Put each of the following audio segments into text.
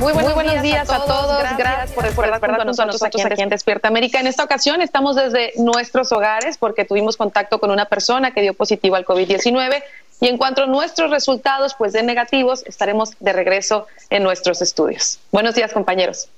Muy buenos, días, a todos. Gracias, por estar con nosotros aquí en Despierta América. En esta ocasión estamos desde nuestros hogares porque tuvimos contacto con una persona que dio positivo al COVID-19 y en cuanto a nuestros resultados pues de negativos estaremos de regreso en nuestros estudios. Buenos días, compañeros.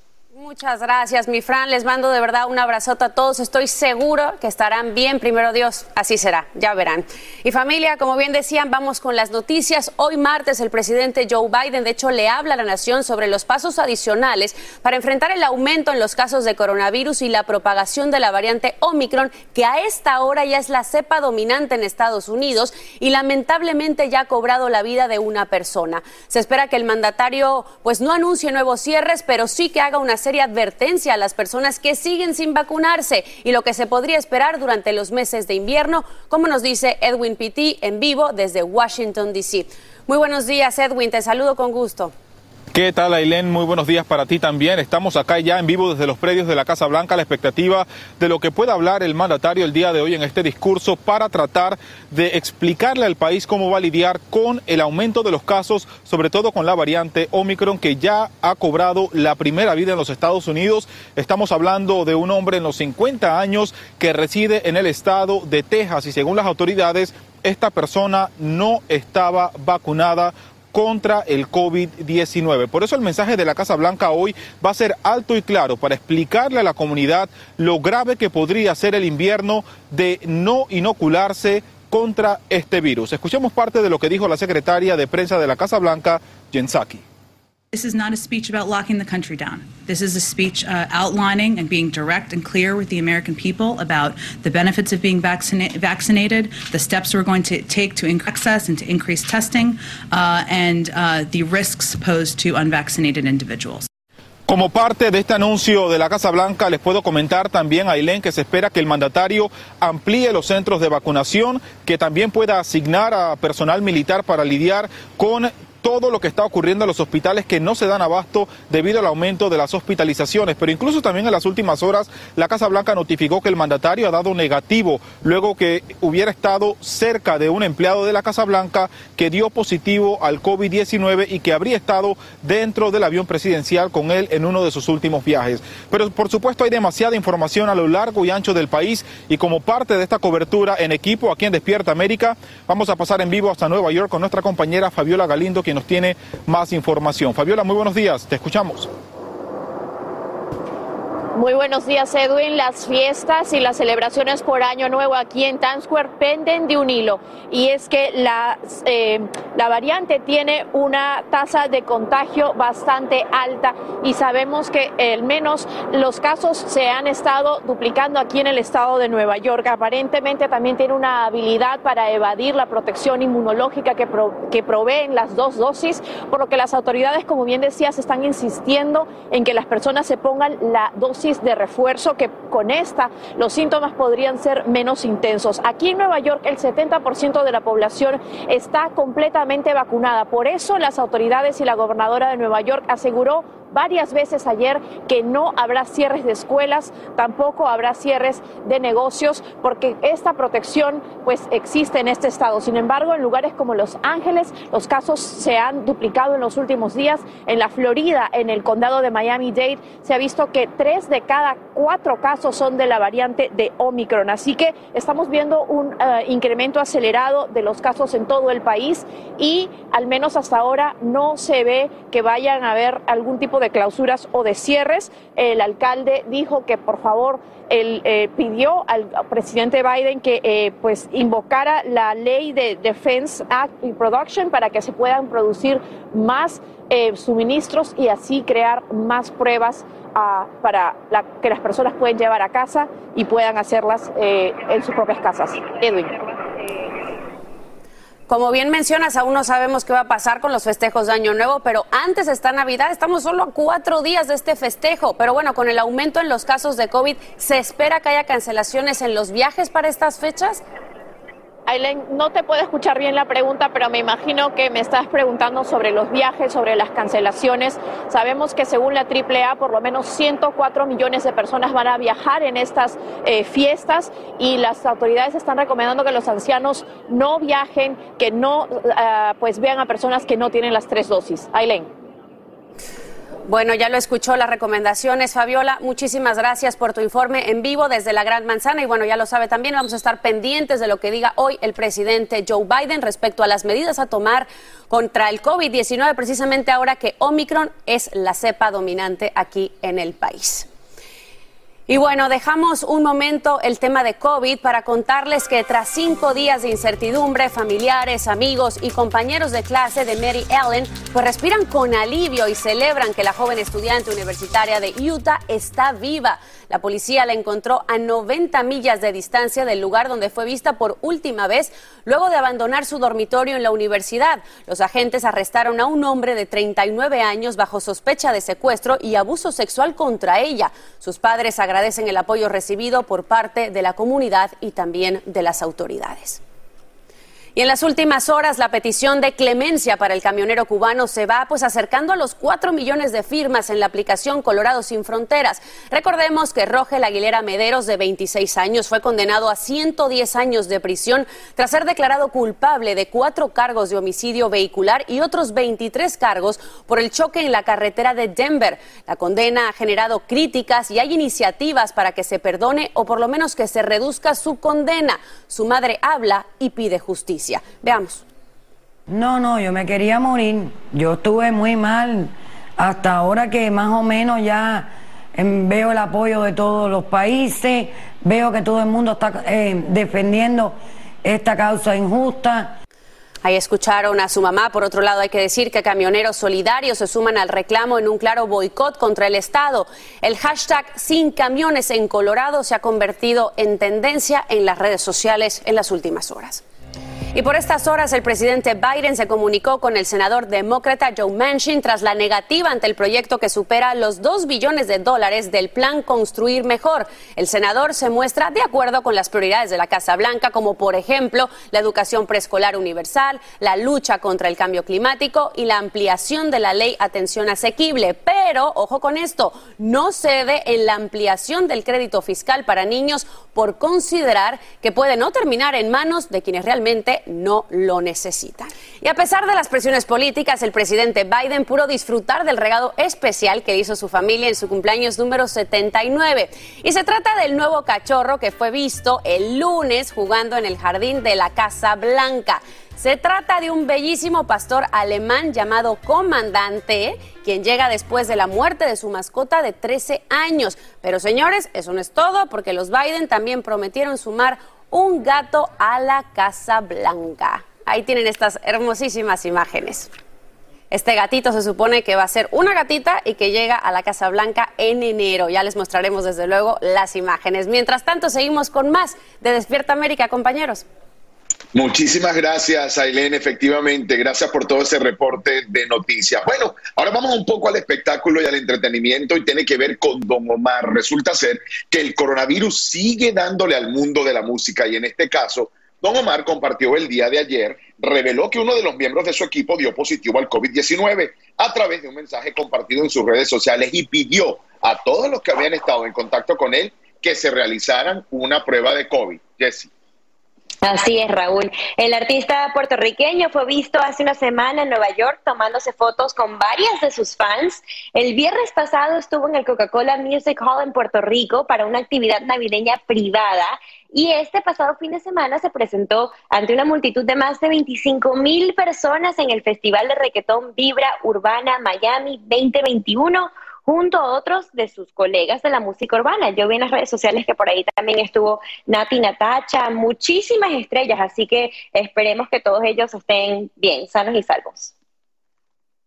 Muchas gracias, mi Fran. Les mando de verdad un abrazote a todos. Estoy seguro que estarán bien. Primero Dios, así será. Ya verán. Y familia, como bien decían, vamos con las noticias. Hoy martes el presidente Joe Biden, de hecho, le habla a la nación sobre los pasos adicionales para enfrentar el aumento en los casos de coronavirus y la propagación de la variante Omicron, que a esta hora ya es la cepa dominante en Estados Unidos y lamentablemente ya ha cobrado la vida de una persona. Se espera que el mandatario pues no anuncie nuevos cierres, pero sí que haga una serie advertencia a las personas que siguen sin vacunarse y lo que se podría esperar durante los meses de invierno, como nos dice Edwin Pitti en vivo desde Washington, D.C. Muy buenos días, Edwin, te saludo con gusto. ¿Qué tal, Ailén? Muy buenos días para ti también. Estamos acá ya en vivo desde los predios de la Casa Blanca, la expectativa de lo que pueda hablar el mandatario el día de hoy en este discurso para tratar de explicarle al país cómo va a lidiar con el aumento de los casos, sobre todo con la variante Omicron que ya ha cobrado la primera vida en los Estados Unidos. Estamos hablando de un hombre en los 50 años que reside en el estado de Texas y según las autoridades esta persona no estaba vacunada contra el COVID-19. Por eso el mensaje de la Casa Blanca hoy va a ser alto y claro para explicarle a la comunidad lo grave que podría ser el invierno de no inocularse contra este virus. Escuchemos parte de lo que dijo la secretaria de prensa de la Casa Blanca, Jen Psaki. This is not a speech about locking the country down. This is a speech uh, outlining and being direct and clear with the American people about the benefits of being vaccina- vaccinated, the steps we're going to take to increase access and to increase testing, uh, and uh, the risks posed to unvaccinated individuals. Como parte de este anuncio de la Casa Blanca, les puedo comentar también, Ailén, que se espera que el mandatario amplíe los centros de vacunación, que también pueda asignar a personal militar para lidiar con todo lo que está ocurriendo en los hospitales que no se dan abasto debido al aumento de las hospitalizaciones. Pero incluso también en las últimas horas la Casa Blanca notificó que el mandatario ha dado negativo luego que hubiera estado cerca de un empleado de la Casa Blanca que dio positivo al COVID-19 y que habría estado dentro del avión presidencial con él en uno de sus últimos viajes. Pero por supuesto hay demasiada información a lo largo y ancho del país y como parte de esta cobertura en equipo aquí en Despierta América vamos a pasar en vivo hasta Nueva York con nuestra compañera Fabiola Galindo, nos tiene más información. Fabiola, muy buenos días, te escuchamos. Muy buenos días, Edwin. Las fiestas y las celebraciones por Año Nuevo aquí en Times Square penden de un hilo. Y es que la, eh, la variante tiene una tasa de contagio bastante alta y sabemos que al menos los casos se han estado duplicando aquí en el estado de Nueva York. Aparentemente también tiene una habilidad para evadir la protección inmunológica que, que proveen las dos dosis, por lo que las autoridades, como bien decías, están insistiendo en que las personas se pongan la dosis de refuerzo que con esta los síntomas podrían ser menos intensos. Aquí en Nueva York el 70% de la población está completamente vacunada. Por eso las autoridades y la gobernadora de Nueva York aseguró varias veces ayer que no habrá cierres de escuelas, tampoco habrá cierres de negocios, porque esta protección pues existe en este estado. Sin embargo, en lugares como Los Ángeles, los casos se han duplicado en los últimos días. En la Florida, en el condado de Miami-Dade, se ha visto que tres de cada cuatro casos son de la variante de Omicron. Así que estamos viendo un eh, incremento acelerado de los casos en todo el país y al menos hasta ahora no se ve que vayan a haber algún tipo de clausuras o de cierres. El alcalde dijo que por favor él eh, pidió al presidente Biden que eh, pues invocara la ley de Defense Act y Production para que se puedan producir más eh, suministros y así crear más pruebas ah, para que las personas puedan llevar a casa y puedan hacerlas en sus propias casas. Edwin. Como bien mencionas, aún no sabemos qué va a pasar con los festejos de Año Nuevo, pero antes está Navidad, estamos solo a cuatro días de este festejo. Pero bueno, con el aumento en los casos de COVID, ¿se espera que haya cancelaciones en los viajes para estas fechas? Aileen, no te puedo escuchar bien la pregunta, pero me imagino que me estás preguntando sobre los viajes, sobre las cancelaciones. Sabemos que según la AAA, por lo menos 104 millones de personas van a viajar en estas eh, fiestas y las autoridades están recomendando que los ancianos no viajen, que no uh, pues vean a personas que no tienen las tres dosis. Aileen. Bueno, ya lo escuchó las recomendaciones, Fabiola. Muchísimas gracias por tu informe en vivo desde la Gran Manzana. Y bueno, ya lo sabe también, vamos a estar pendientes de lo que diga hoy el presidente Joe Biden respecto a las medidas a tomar contra el COVID-19, precisamente ahora que Omicron es la cepa dominante aquí en el país. Y bueno, dejamos un momento el tema de COVID para contarles que tras cinco días de incertidumbre, familiares, amigos y compañeros de clase de Mary Ellen pues respiran con alivio y celebran que la joven estudiante universitaria de Utah está viva. La policía la encontró a 90 millas de distancia del lugar donde fue vista por última vez luego de abandonar su dormitorio en la universidad. Los agentes arrestaron a un hombre de 39 años bajo sospecha de secuestro y abuso sexual contra ella. Sus padres agradecen el apoyo recibido por parte de la comunidad y también de las autoridades. Y en las últimas horas, la petición de clemencia para el camionero cubano se va pues acercando a los cuatro millones de firmas en la aplicación Colorado Sin Fronteras. Recordemos que Rogel Aguilera Mederos, de 26 años, fue condenado a 110 años de prisión tras ser declarado culpable de cuatro cargos de homicidio vehicular y otros 23 cargos por el choque en la carretera de Denver. La condena ha generado críticas y hay iniciativas para que se perdone o por lo menos que se reduzca su condena. Su madre habla y pide justicia. Veamos. No, no, yo me quería morir. Yo estuve muy mal hasta ahora que más o menos ya em, veo el apoyo de todos los países, veo que todo el mundo está eh, defendiendo esta causa injusta. Ahí escucharon a su mamá. Por otro lado, hay que decir que camioneros solidarios se suman al reclamo en un claro boicot contra el Estado. El hashtag Sin Camiones en Colorado se ha convertido en tendencia en las redes sociales en las últimas horas. Y por estas horas el presidente Biden se comunicó con el senador demócrata Joe Manchin tras la negativa ante el proyecto que supera los 2 billones de dólares del plan Construir Mejor. El senador se muestra de acuerdo con las prioridades de la Casa Blanca, como por ejemplo la educación preescolar universal, la lucha contra el cambio climático y la ampliación de la ley Atención Asequible. Pero, ojo con esto, no cede en la ampliación del crédito fiscal para niños por considerar que puede no terminar en manos de quienes realmente no lo necesitan. Y a pesar de las presiones políticas, el presidente Biden pudo disfrutar del regalo especial que hizo su familia en su cumpleaños número 79. Y se trata del nuevo cachorro que fue visto el lunes jugando en el jardín de la Casa Blanca. Se trata de un bellísimo pastor alemán llamado Comandante, quien llega después de la muerte de su mascota de 13 años. Pero señores, eso no es todo, porque los Biden también prometieron sumar un gato a la Casa Blanca. Ahí tienen estas hermosísimas imágenes. Este gatito se supone que va a ser una gatita y que llega a la Casa Blanca en enero. Ya les mostraremos desde luego las imágenes. Mientras tanto, seguimos con más de Despierta América, compañeros. Muchísimas gracias, Ailén. Efectivamente, gracias por todo ese reporte de noticias. Bueno, ahora vamos un poco al espectáculo y al entretenimiento y tiene que ver con Don Omar. Resulta ser que el coronavirus sigue dándole al mundo de la música y en este caso, Don Omar compartió el día de ayer reveló que uno de los miembros de su equipo dio positivo al COVID-19 a través de un mensaje compartido en sus redes sociales y pidió a todos los que habían estado en contacto con él que se realizaran una prueba de COVID. Jesse. Así es, Raúl. El artista puertorriqueño fue visto hace una semana en Nueva York tomándose fotos con varias de sus fans. El viernes pasado estuvo en el Coca-Cola Music Hall en Puerto Rico para una actividad navideña privada y este pasado fin de semana se presentó ante una multitud de más de 25 mil personas en el Festival de Requetón Vibra Urbana Miami 2021 junto a otros de sus colegas de la música urbana. Yo vi en las redes sociales que por ahí también estuvo Nati Natacha, muchísimas estrellas, así que esperemos que todos ellos estén bien, sanos y salvos.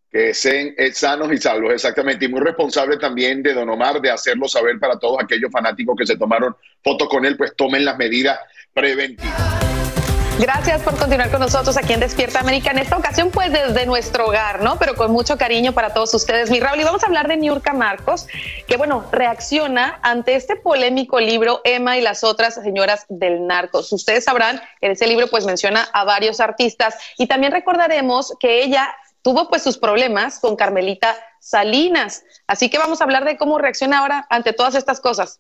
Que estén eh, sanos y salvos, exactamente. Y muy responsable también de Don Omar de hacerlo saber para todos aquellos fanáticos que se tomaron fotos con él, pues tomen las medidas preventivas. Gracias por continuar con nosotros aquí en Despierta América. En esta ocasión, pues desde nuestro hogar, ¿no? Pero con mucho cariño para todos ustedes. Mi Raúl, y vamos a hablar de Niurka Marcos, que bueno, reacciona ante este polémico libro Emma y las otras señoras del narcos. Ustedes sabrán que en ese libro pues menciona a varios artistas y también recordaremos que ella tuvo pues sus problemas con Carmelita Salinas. Así que vamos a hablar de cómo reacciona ahora ante todas estas cosas.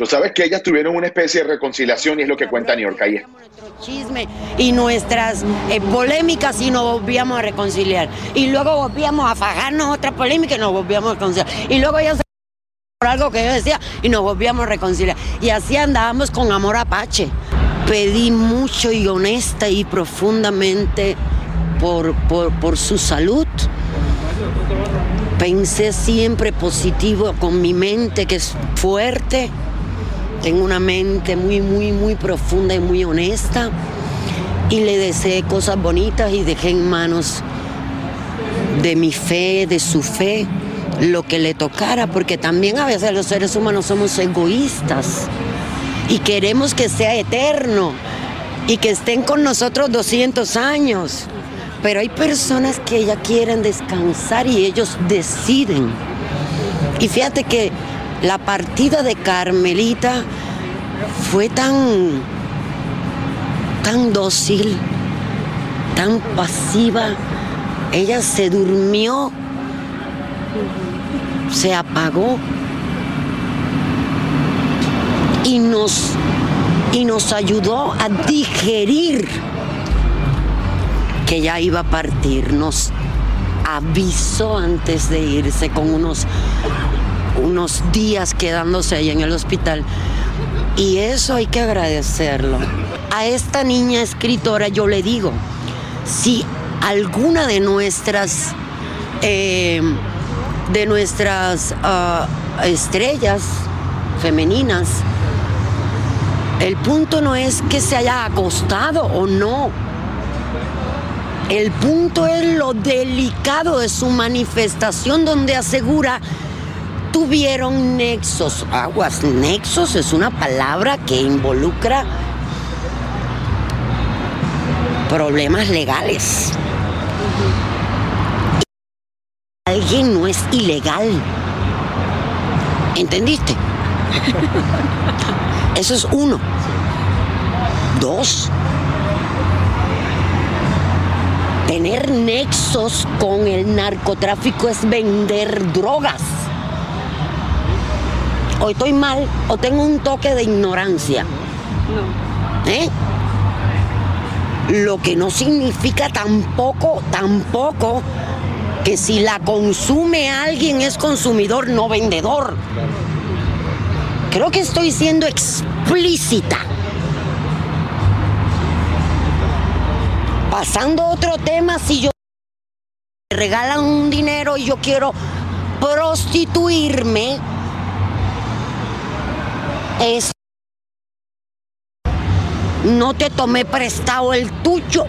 Tú sabes que ellas tuvieron una especie de reconciliación y es lo que cuenta New York ahí. Chisme y nuestras eh, polémicas y nos volvíamos a reconciliar. Y luego volvíamos a fajarnos otra polémica y nos volvíamos a reconciliar. Y luego ya se por algo que yo decía y nos volvíamos a reconciliar. Y así andábamos con amor apache. Pedí mucho y honesta y profundamente por, por, por su salud. Pensé siempre positivo con mi mente que es fuerte tengo una mente muy, muy, muy profunda y muy honesta. Y le deseé cosas bonitas y dejé en manos de mi fe, de su fe, lo que le tocara, porque también a veces los seres humanos somos egoístas y queremos que sea eterno y que estén con nosotros 200 años. Pero hay personas que ya quieren descansar y ellos deciden. Y fíjate que la partida de Carmelita fue tan, tan dócil, tan pasiva. Ella se durmió, se apagó y nos, y nos ayudó a digerir que ya iba a partir. Nos avisó antes de irse con unos unos días quedándose ahí en el hospital. Y eso hay que agradecerlo. A esta niña escritora yo le digo, si alguna de nuestras, eh, de nuestras ah, estrellas femeninas, el punto no es que se haya acostado o no. El punto es lo delicado de su manifestación donde asegura tuvieron nexos. Aguas, nexos es una palabra que involucra problemas legales. Alguien no es ilegal. ¿Entendiste? Eso es uno. Dos. Tener nexos con el narcotráfico es vender drogas o estoy mal o tengo un toque de ignorancia. No. ¿Eh? Lo que no significa tampoco, tampoco que si la consume alguien es consumidor, no vendedor. Creo que estoy siendo explícita. Pasando a otro tema, si yo me regalan un dinero y yo quiero prostituirme, es no te tomé prestado el tuyo.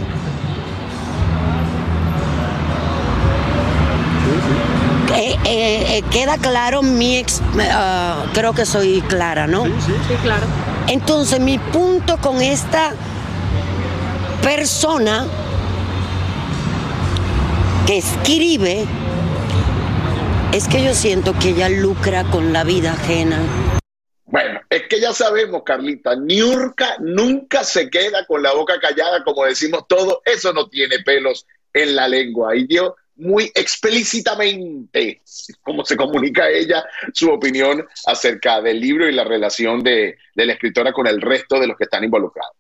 Eh, eh, eh, queda claro mi ex, ah, creo que soy clara, ¿no? Sí, sí, sí, claro. Entonces mi punto con esta persona que escribe es que yo siento que ella lucra con la vida ajena. Bueno, Es que ya sabemos, Carlita, Niurka nunca se queda con la boca callada, como decimos todos, eso no tiene pelos en la lengua. Y dio muy explícitamente, como se comunica ella, su opinión acerca del libro y la relación de, de la escritora con el resto de los que están involucrados.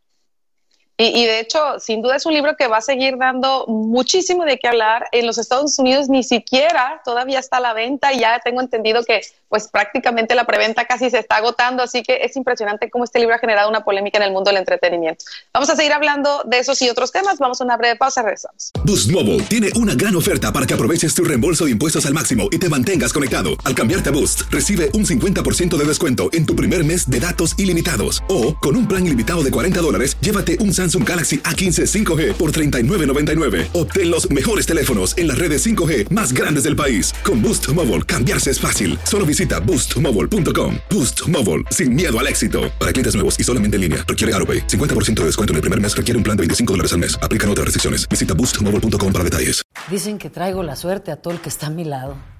Y, de hecho, sin duda es un libro que va a seguir dando muchísimo de qué hablar. En los Estados Unidos ni siquiera todavía está a la venta y ya tengo entendido que pues prácticamente la preventa casi se está agotando, así que es impresionante cómo este libro ha generado una polémica en el mundo del entretenimiento. Vamos a seguir hablando de esos y otros temas. Vamos a una breve pausa, regresamos. Boost Mobile tiene una gran oferta para que aproveches tu reembolso de impuestos al máximo y te mantengas conectado. Al cambiarte a Boost, recibe un 50% de descuento en tu primer mes de datos ilimitados. O, con un plan ilimitado de 40 dólares, llévate un Samsung Galaxy A15 5G por $39.99. Obtén los mejores teléfonos en las redes 5G más grandes del país. Con Boost Mobile, cambiarse es fácil. Solo visita boostmobile.com. Boost Mobile, sin miedo al éxito. Para clientes nuevos y solamente en línea, requiere AroPay. 50% de descuento en el primer mes requiere un plan de 25 dólares al mes. Aplican otras restricciones. Visita boostmobile.com para detalles. Dicen que traigo la suerte a todo el que está a mi lado.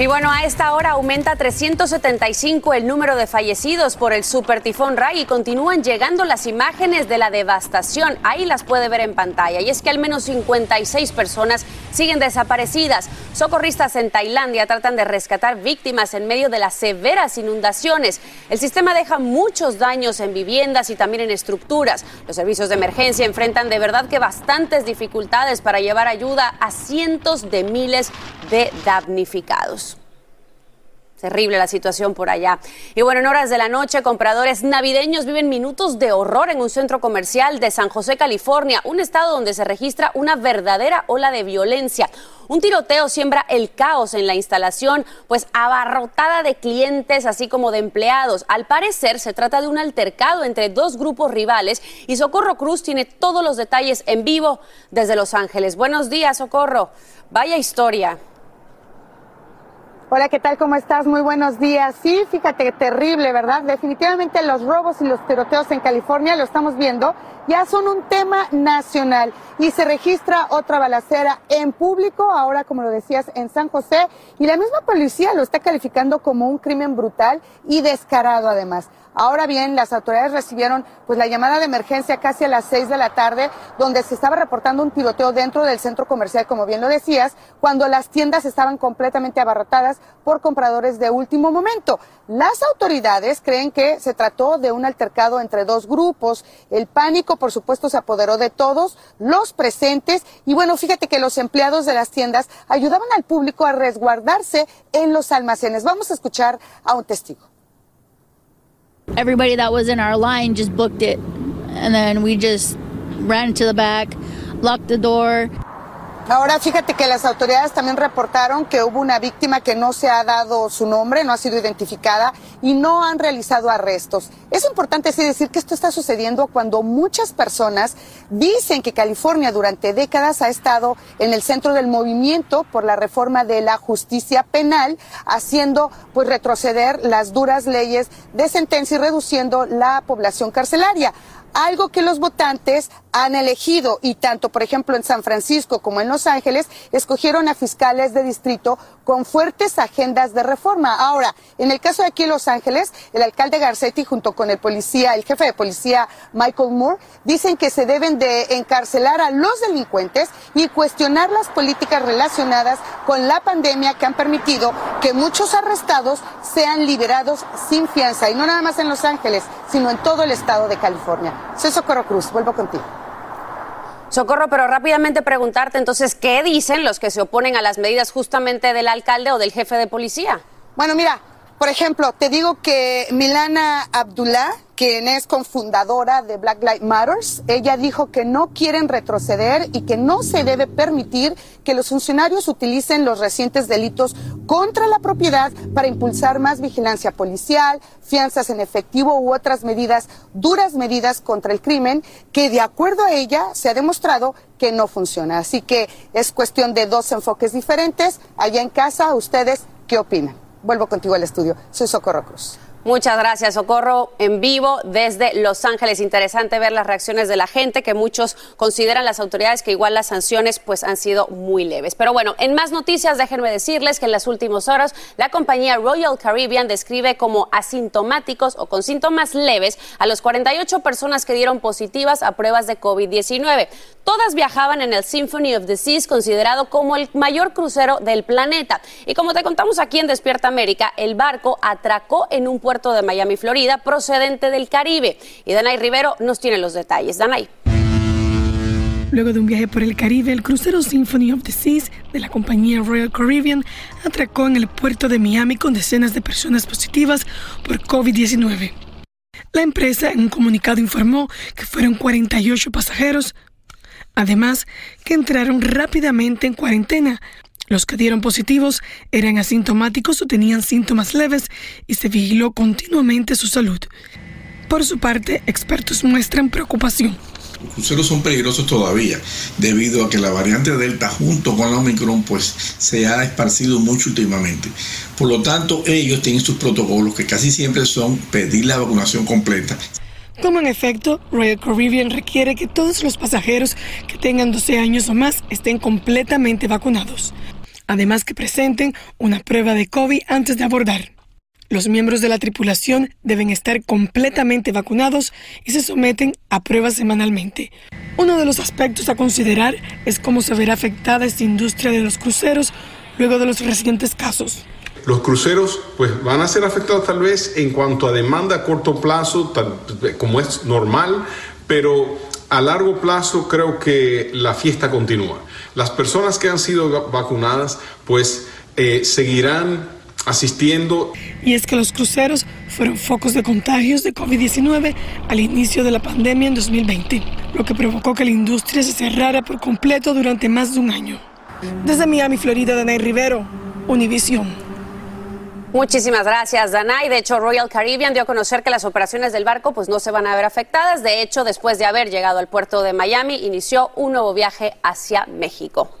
Y bueno, a esta hora aumenta 375 el número de fallecidos por el super tifón Rai y continúan llegando las imágenes de la devastación. Ahí las puede ver en pantalla. Y es que al menos 56 personas siguen desaparecidas. Socorristas en Tailandia tratan de rescatar víctimas en medio de las severas inundaciones. El sistema deja muchos daños en viviendas y también en estructuras. Los servicios de emergencia enfrentan de verdad que bastantes dificultades para llevar ayuda a cientos de miles de damnificados. Terrible la situación por allá. Y bueno, en horas de la noche, compradores navideños viven minutos de horror en un centro comercial de San José, California, un estado donde se registra una verdadera ola de violencia. Un tiroteo siembra el caos en la instalación, pues abarrotada de clientes, así como de empleados. Al parecer, se trata de un altercado entre dos grupos rivales y Socorro Cruz tiene todos los detalles en vivo desde Los Ángeles. Buenos días, Socorro. Vaya historia. Hola, ¿qué tal? ¿Cómo estás? Muy buenos días. Sí, fíjate, terrible, ¿verdad? Definitivamente los robos y los tiroteos en California, lo estamos viendo, ya son un tema nacional y se registra otra balacera en público, ahora como lo decías, en San José, y la misma policía lo está calificando como un crimen brutal y descarado además. Ahora bien, las autoridades recibieron pues la llamada de emergencia casi a las seis de la tarde, donde se estaba reportando un tiroteo dentro del centro comercial, como bien lo decías, cuando las tiendas estaban completamente abarrotadas por compradores de último momento. Las autoridades creen que se trató de un altercado entre dos grupos. El pánico, por supuesto, se apoderó de todos los presentes y bueno, fíjate que los empleados de las tiendas ayudaban al público a resguardarse en los almacenes. Vamos a escuchar a un testigo. Everybody that was in our line just booked it. And then we just ran to the back, locked the door. Ahora fíjate que las autoridades también reportaron que hubo una víctima que no se ha dado su nombre, no ha sido identificada y no han realizado arrestos. Es importante sí decir que esto está sucediendo cuando muchas personas dicen que California durante décadas ha estado en el centro del movimiento por la reforma de la justicia penal, haciendo pues retroceder las duras leyes de sentencia y reduciendo la población carcelaria algo que los votantes han elegido y tanto, por ejemplo, en San Francisco como en Los Ángeles, escogieron a fiscales de distrito con fuertes agendas de reforma. Ahora, en el caso de aquí en Los Ángeles, el alcalde Garcetti junto con el policía, el jefe de policía Michael Moore, dicen que se deben de encarcelar a los delincuentes y cuestionar las políticas relacionadas con la pandemia que han permitido que muchos arrestados sean liberados sin fianza y no nada más en Los Ángeles, sino en todo el estado de California. Soy Socorro Cruz, vuelvo contigo. Socorro, pero rápidamente preguntarte entonces, ¿qué dicen los que se oponen a las medidas justamente del alcalde o del jefe de policía? Bueno, mira, por ejemplo, te digo que Milana Abdullah, quien es cofundadora de Black Lives Matters. Ella dijo que no quieren retroceder y que no se debe permitir que los funcionarios utilicen los recientes delitos contra la propiedad para impulsar más vigilancia policial, fianzas en efectivo u otras medidas, duras medidas contra el crimen, que de acuerdo a ella se ha demostrado que no funciona. Así que es cuestión de dos enfoques diferentes. Allá en casa, ¿ustedes qué opinan? Vuelvo contigo al estudio. Soy Socorro Cruz. Muchas gracias, Socorro, en vivo desde Los Ángeles. Interesante ver las reacciones de la gente, que muchos consideran las autoridades que igual las sanciones pues han sido muy leves. Pero bueno, en más noticias, déjenme decirles que en las últimas horas la compañía Royal Caribbean describe como asintomáticos o con síntomas leves a los 48 personas que dieron positivas a pruebas de COVID-19. Todas viajaban en el Symphony of the Seas, considerado como el mayor crucero del planeta. Y como te contamos aquí en Despierta América, el barco atracó en un puerto puerto de Miami, Florida, procedente del Caribe. Y Danay Rivero nos tiene los detalles. Danay. Luego de un viaje por el Caribe, el crucero Symphony of the Seas de la compañía Royal Caribbean atracó en el puerto de Miami con decenas de personas positivas por COVID-19. La empresa en un comunicado informó que fueron 48 pasajeros, además que entraron rápidamente en cuarentena los que dieron positivos eran asintomáticos o tenían síntomas leves y se vigiló continuamente su salud. Por su parte, expertos muestran preocupación. Los cruceros son peligrosos todavía, debido a que la variante Delta junto con la Omicron pues se ha esparcido mucho últimamente. Por lo tanto, ellos tienen sus protocolos que casi siempre son pedir la vacunación completa. Como en efecto, Royal Caribbean requiere que todos los pasajeros que tengan 12 años o más estén completamente vacunados además que presenten una prueba de COVID antes de abordar. Los miembros de la tripulación deben estar completamente vacunados y se someten a pruebas semanalmente. Uno de los aspectos a considerar es cómo se verá afectada esta industria de los cruceros luego de los recientes casos. Los cruceros pues van a ser afectados tal vez en cuanto a demanda a corto plazo, como es normal, pero a largo plazo creo que la fiesta continúa. Las personas que han sido vacunadas pues eh, seguirán asistiendo. Y es que los cruceros fueron focos de contagios de COVID-19 al inicio de la pandemia en 2020, lo que provocó que la industria se cerrara por completo durante más de un año. Desde Miami, Florida, Danay Rivero, Univision. Muchísimas gracias, Danay. De hecho, Royal Caribbean dio a conocer que las operaciones del barco pues, no se van a ver afectadas. De hecho, después de haber llegado al puerto de Miami, inició un nuevo viaje hacia México.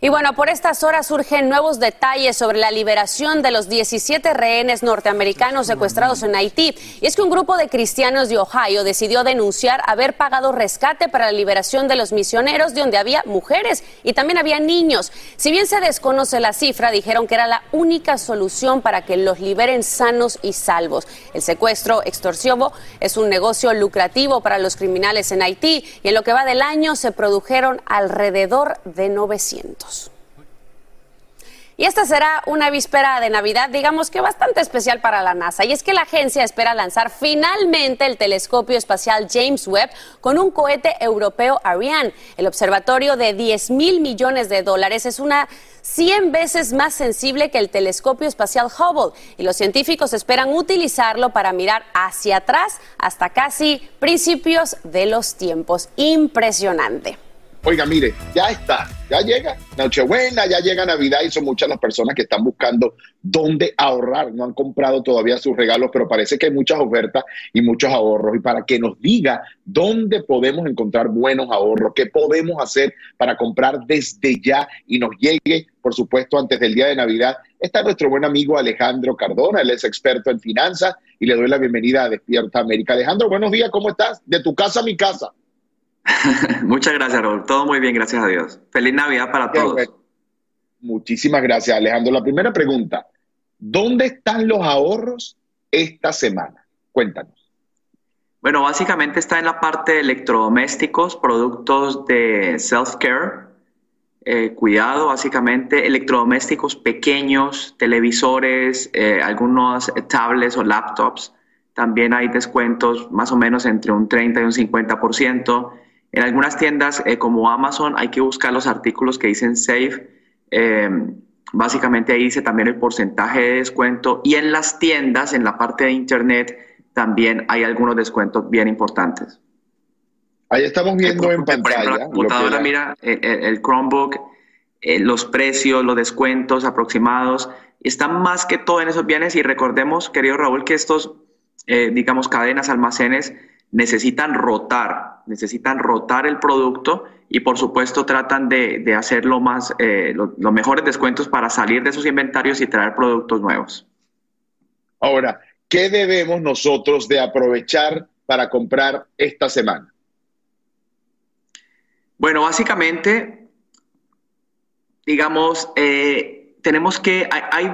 Y bueno, por estas horas surgen nuevos detalles sobre la liberación de los 17 rehenes norteamericanos secuestrados en Haití. Y es que un grupo de cristianos de Ohio decidió denunciar haber pagado rescate para la liberación de los misioneros, de donde había mujeres y también había niños. Si bien se desconoce la cifra, dijeron que era la única solución para que los liberen sanos y salvos. El secuestro extorsivo es un negocio lucrativo para los criminales en Haití y en lo que va del año se produjeron alrededor de 900. Y esta será una víspera de Navidad, digamos que bastante especial para la NASA. Y es que la agencia espera lanzar finalmente el telescopio espacial James Webb con un cohete europeo Ariane. El observatorio de 10 mil millones de dólares es una 100 veces más sensible que el telescopio espacial Hubble. Y los científicos esperan utilizarlo para mirar hacia atrás hasta casi principios de los tiempos. Impresionante. Oiga, mire, ya está, ya llega Nochebuena, ya llega Navidad y son muchas las personas que están buscando dónde ahorrar. No han comprado todavía sus regalos, pero parece que hay muchas ofertas y muchos ahorros. Y para que nos diga dónde podemos encontrar buenos ahorros, qué podemos hacer para comprar desde ya y nos llegue, por supuesto, antes del día de Navidad, está nuestro buen amigo Alejandro Cardona. Él es experto en finanzas y le doy la bienvenida a Despierta América. Alejandro, buenos días, ¿cómo estás? De tu casa a mi casa. Muchas gracias, Raúl. Todo muy bien, gracias a Dios. Feliz Navidad para todos. Muchísimas gracias, Alejandro. La primera pregunta, ¿dónde están los ahorros esta semana? Cuéntanos. Bueno, básicamente está en la parte de electrodomésticos, productos de self-care, eh, cuidado, básicamente, electrodomésticos pequeños, televisores, eh, algunos tablets o laptops. También hay descuentos más o menos entre un 30 y un 50%. En algunas tiendas eh, como Amazon hay que buscar los artículos que dicen safe. Em, básicamente ahí dice también el porcentaje de descuento. Y en las tiendas, en la parte de Internet, también hay algunos descuentos bien importantes. Ahí estamos viendo en pantalla. la computadora, mira, el, Chromebook, eh, los precios, los descuentos aproximados, están más que todo en esos bienes y recordemos, querido Raúl, que estos, eh, digamos, cadenas, almacenes, necesitan rotar, necesitan rotar el producto y por supuesto tratan de, de hacer más, eh, los mejores descuentos para salir de sus inventarios y traer productos nuevos. Ahora, ¿qué debemos nosotros de aprovechar para comprar esta semana? Bueno, básicamente, digamos, eh, tenemos que, hay,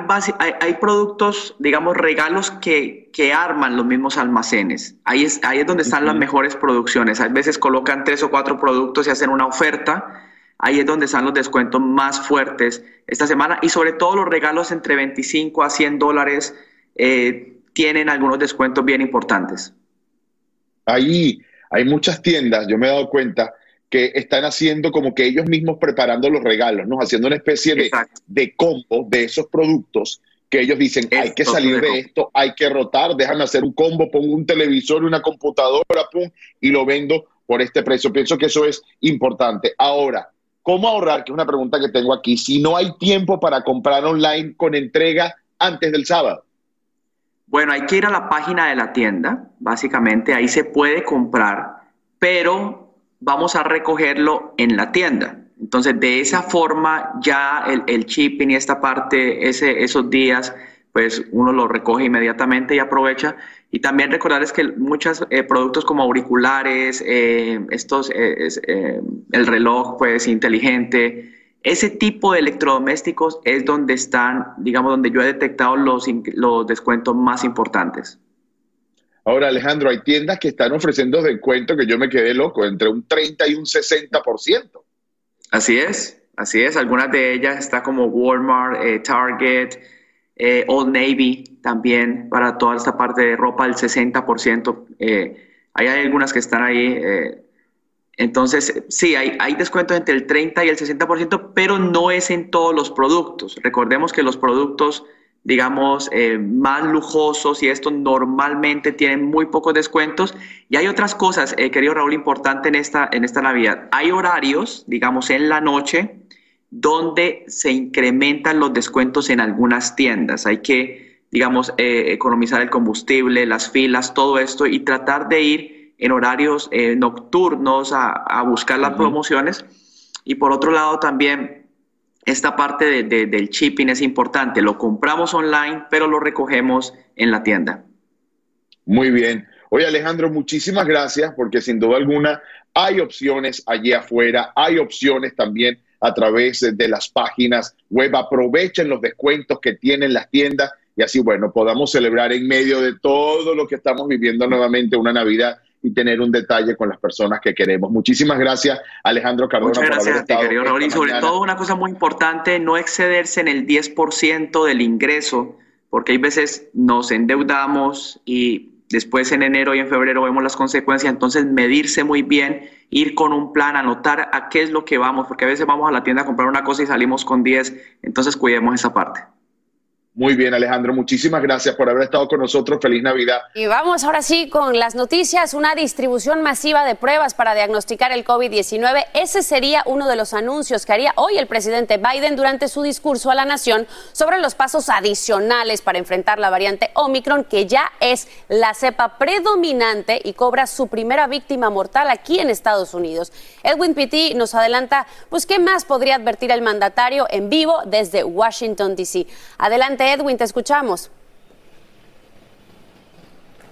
hay, productos, digamos, regalos que, que, arman los mismos almacenes. Ahí es, ahí es donde están las mejores producciones. A veces colocan tres o cuatro productos y hacen una oferta. Ahí es donde están los descuentos más fuertes esta semana. Y sobre todo los regalos entre 25 a 100 dólares eh, tienen algunos descuentos bien importantes. Ahí hay muchas tiendas, yo me he dado cuenta, que están haciendo como que ellos mismos preparando los regalos, ¿no? Haciendo una especie de, de, combo de esos productos que ellos dicen, hay que salir de esto, hay que rotar, déjame hacer un combo, pongo un televisor, una computadora, pum, y lo vendo por este precio. Pienso que eso es importante. Ahora, ¿cómo ahorrar? Que es una pregunta que tengo aquí. Si no hay tiempo para comprar online con entrega antes del sábado. Bueno, hay que ir a la página de la tienda, básicamente, ahí se puede comprar, pero vamos a recogerlo en la tienda. Entonces, de esa forma, ya el, el shipping y esta parte, ese, esos días, pues uno lo recoge inmediatamente y aprovecha. Y también recordarles que muchos eh, productos como auriculares, eh, estos, eh, el reloj pues inteligente, ese tipo de electrodomésticos es donde están, digamos, donde yo he detectado los, los descuentos más importantes. Ahora, Alejandro, hay tiendas que están ofreciendo descuentos que yo me quedé loco, entre un 30 y un 60%. Así es, así es. Algunas de ellas está como Walmart, eh, Target, eh, Old Navy también para toda esta parte de ropa, el 60%. Eh, hay algunas que están ahí. entonces, sí, hay, hay descuentos entre el 30 y el 60%, pero no es en todos los productos. Recordemos que los productos digamos, eh, más lujosos y estos normalmente tienen muy pocos descuentos. Y hay otras cosas, eh, querido Raúl, importante en esta, en esta Navidad. Hay horarios, digamos, en la noche donde se incrementan los descuentos en algunas tiendas. Hay que, digamos, eh, economizar el combustible, las filas, todo esto y tratar de ir en horarios nocturnos a, buscar las promociones. Y por otro lado también esta parte del shipping es importante. Lo compramos online, pero lo recogemos en la tienda. Muy bien. Oye Alejandro, muchísimas gracias porque sin duda alguna hay opciones allí afuera, hay opciones también a través de las páginas web. Aprovechen los descuentos que tienen las tiendas y así, bueno, podamos celebrar en medio de todo lo que estamos viviendo nuevamente una Navidad y tener un detalle con las personas que queremos. Muchísimas gracias, Alejandro Cardona. Muchas gracias a ti, querido Raúl. Y sobre todo una cosa muy importante, no excederse en el 10% del ingreso, porque hay veces nos endeudamos y después en enero y en febrero vemos las consecuencias, entonces medirse muy bien, ir con un plan, anotar a qué es lo que vamos, porque a veces vamos a la tienda a comprar una cosa y salimos con 10, entonces cuidemos esa parte. Muy bien, Alejandro, muchísimas gracias por haber estado con nosotros. Feliz Navidad. Y vamos ahora sí con las noticias. Una distribución masiva de pruebas para diagnosticar el COVID-19. Ese sería uno de los anuncios que haría hoy el presidente Biden durante su discurso a la nación sobre los pasos adicionales para enfrentar la variante Omicron, que ya es la cepa predominante y cobra su primera víctima mortal aquí en Estados Unidos. Edwin Pitti nos adelanta, pues, ¿qué más podría advertir el mandatario en vivo desde Washington, D.C.? Edwin, te escuchamos.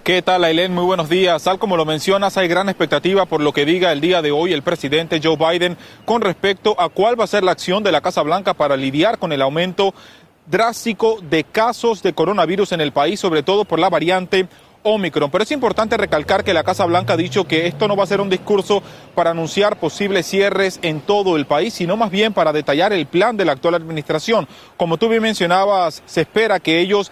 ¿Qué tal, Ailén? Muy buenos días. Tal como lo mencionas, hay gran expectativa por lo que diga el día de hoy el presidente Joe Biden con respecto a cuál va a ser la acción de la Casa Blanca para lidiar con el aumento drástico de casos de coronavirus en el país, sobre todo por la variante Omicron. Pero es importante recalcar que la Casa Blanca ha dicho que esto no va a ser un discurso para anunciar posibles cierres en todo el país, sino más bien para detallar el plan de la actual administración. Como tú bien mencionabas, se espera que ellos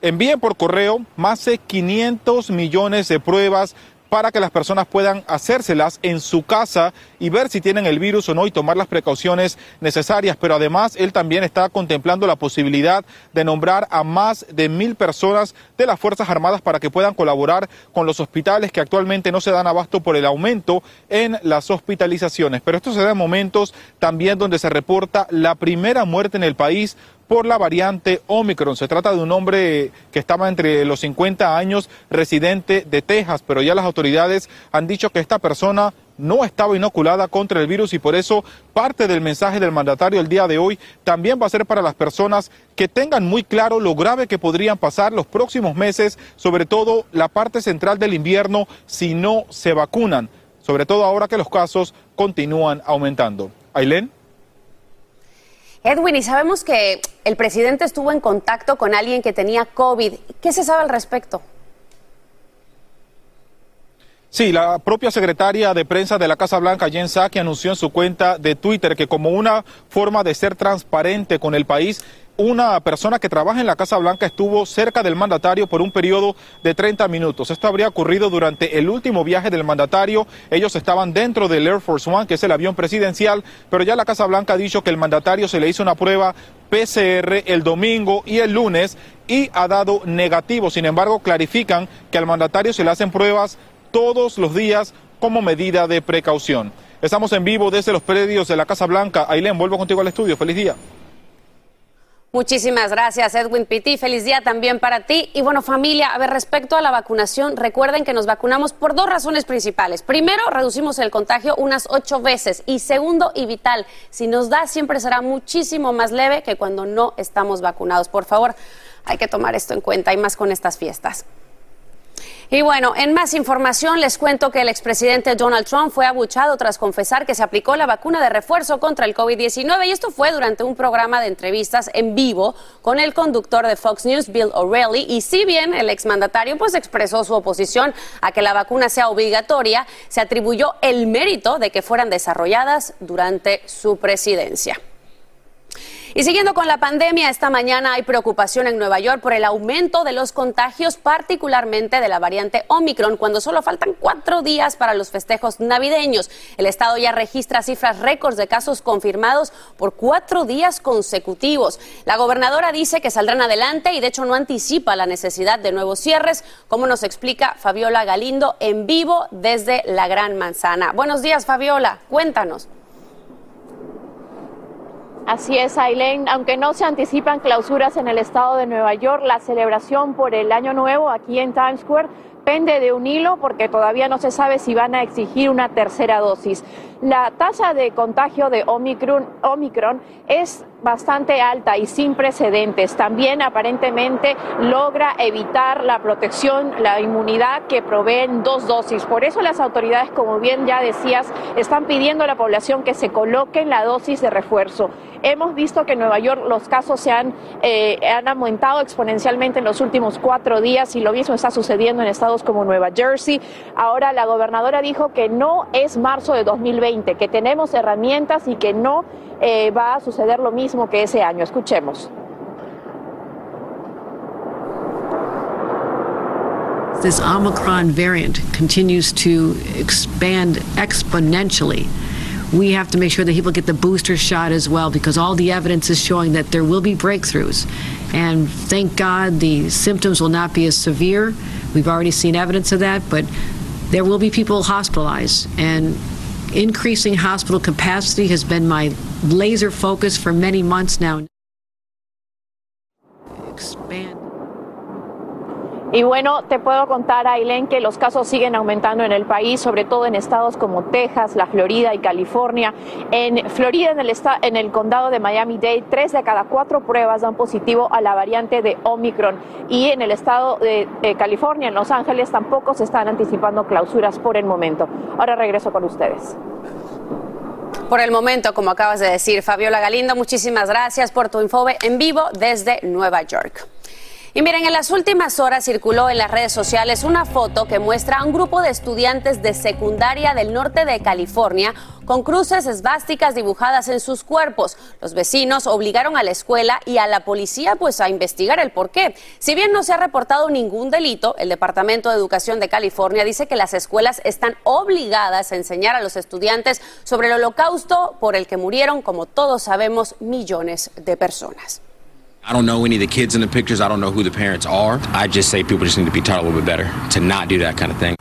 envíen por correo más de 500 millones de pruebas para que las personas puedan hacérselas en su casa y ver si tienen el virus o no y tomar las precauciones necesarias. Pero además él también está contemplando la posibilidad de nombrar a más de mil personas de las Fuerzas Armadas para que puedan colaborar con los hospitales que actualmente no se dan abasto por el aumento en las hospitalizaciones. Pero esto se da en momentos también donde se reporta la primera muerte en el país por la variante Omicron. Se trata de un hombre que estaba entre los 50 años, residente de Texas, pero ya las autoridades han dicho que esta persona no estaba inoculada contra el virus y por eso parte del mensaje del mandatario el día de hoy también va a ser para las personas que tengan muy claro lo grave que podrían pasar los próximos meses, sobre todo la parte central del invierno, si no se vacunan, sobre todo ahora que los casos continúan aumentando. Ailén. Edwin, y sabemos que el presidente estuvo en contacto con alguien que tenía COVID. ¿Qué se sabe al respecto? Sí, la propia secretaria de prensa de la Casa Blanca, Jen Psaki, anunció en su cuenta de Twitter que como una forma de ser transparente con el país, una persona que trabaja en la Casa Blanca estuvo cerca del mandatario por un periodo de 30 minutos. Esto habría ocurrido durante el último viaje del mandatario. Ellos estaban dentro del Air Force One, que es el avión presidencial, pero ya la Casa Blanca ha dicho que el mandatario se le hizo una prueba PCR el domingo y el lunes y ha dado negativo. Sin embargo, clarifican que al mandatario se le hacen pruebas todos los días como medida de precaución. Estamos en vivo desde los predios de la Casa Blanca. Ailén, vuelvo contigo al estudio. Feliz día. Muchísimas gracias, Edwin Pitti. Feliz día también para ti. Y bueno, familia, a ver, respecto a la vacunación, recuerden que nos vacunamos por dos razones principales. Primero, reducimos el contagio unas ocho veces. Y segundo, y vital, si nos da, siempre será muchísimo más leve que cuando no estamos vacunados. Por favor, hay que tomar esto en cuenta y más con estas fiestas. Y bueno, en más información les cuento que el expresidente Donald Trump fue abuchado tras confesar que se aplicó la vacuna de refuerzo contra el COVID-19 y esto fue durante un programa de entrevistas en vivo con el conductor de Fox News, Bill O'Reilly. Y si bien el exmandatario pues expresó su oposición a que la vacuna sea obligatoria, se atribuyó el mérito de que fueran desarrolladas durante su presidencia. Y siguiendo con la pandemia, esta mañana hay preocupación en Nueva York por el aumento de los contagios, particularmente de la variante Omicron, cuando solo faltan cuatro días para los festejos navideños. El estado ya registra cifras récords de casos confirmados por cuatro días consecutivos. La gobernadora dice que saldrán adelante y de hecho no anticipa la necesidad de nuevos cierres, como nos explica Fabiola Galindo en vivo desde la Gran Manzana. Buenos días, Fabiola. Cuéntanos. Así es, Ailén. Aunque no se anticipan clausuras en el estado de Nueva York, la celebración por el Año Nuevo aquí en Times Square pende de un hilo porque todavía no se sabe si van a exigir una tercera dosis. La tasa de contagio de Omicron, Omicron es bastante alta y sin precedentes. También aparentemente logra evitar la protección, la inmunidad que proveen dos dosis. Por eso las autoridades, como bien ya decías, están pidiendo a la población que se coloquen la dosis de refuerzo. Hemos visto que en Nueva York los casos se han, eh, han aumentado exponencialmente en los últimos cuatro días y lo mismo está sucediendo en estados como Nueva Jersey. Ahora la gobernadora dijo que no es marzo de 2020, que tenemos herramientas y que no eh, va a suceder lo mismo que ese año. Escuchemos. This Omicron variant continues to expand exponentially. We have to make sure that people get the booster shot as well because all the evidence is showing that there will be breakthroughs. And thank God the symptoms will not be as severe. We've already seen evidence of that, but there will be people hospitalized. And increasing hospital capacity has been my laser focus for many months now. Expand. Y bueno, te puedo contar, Ailén, que los casos siguen aumentando en el país, sobre todo en estados como Texas, la Florida y California. En Florida, en el, en el condado de Miami-Dade, tres de cada cuatro pruebas dan positivo a la variante de Omicron. Y en el estado de, California, en Los Ángeles, tampoco se están anticipando clausuras por el momento. Ahora regreso con ustedes. Por el momento, como acabas de decir, Fabiola Galindo, muchísimas gracias por tu info en vivo desde Nueva York. Y miren, en las últimas horas circuló en las redes sociales una foto que muestra a un grupo de estudiantes de secundaria del norte de California con cruces esvásticas dibujadas en sus cuerpos. Los vecinos obligaron a la escuela y a la policía pues a investigar el porqué. Si bien no se ha reportado ningún delito, el Departamento de Educación de California dice que las escuelas están obligadas a enseñar a los estudiantes sobre el holocausto por el que murieron, como todos sabemos, millones de personas. I don't know any of the kids in the pictures. I don't know who the parents are. I just say people just need to be taught a little bit better to not do that kind of thing.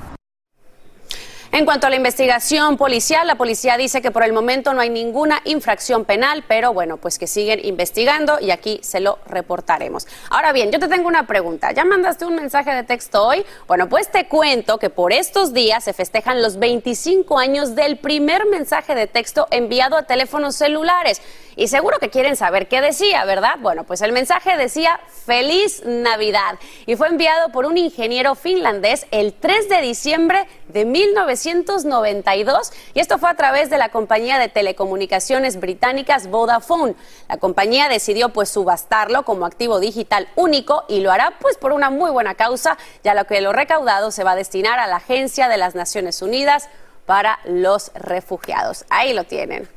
En cuanto a la investigación policial, la policía dice que por el momento no hay ninguna infracción penal, pero bueno, pues que siguen investigando y aquí se lo reportaremos. Ahora bien, yo te tengo una pregunta. ¿Ya mandaste un mensaje de texto hoy? Bueno, pues te cuento que por estos días se festejan los 25 años del primer mensaje de texto enviado a teléfonos celulares. Y seguro que quieren saber qué decía, ¿verdad? Bueno, pues el mensaje decía Feliz Navidad y fue enviado por un ingeniero finlandés el 3 de diciembre de 1992 y esto fue a través de la compañía de telecomunicaciones británicas Vodafone. La compañía decidió pues subastarlo como activo digital único y lo hará pues por una muy buena causa, ya lo que lo recaudado se va a destinar a la Agencia de las Naciones Unidas para los refugiados. Ahí lo tienen.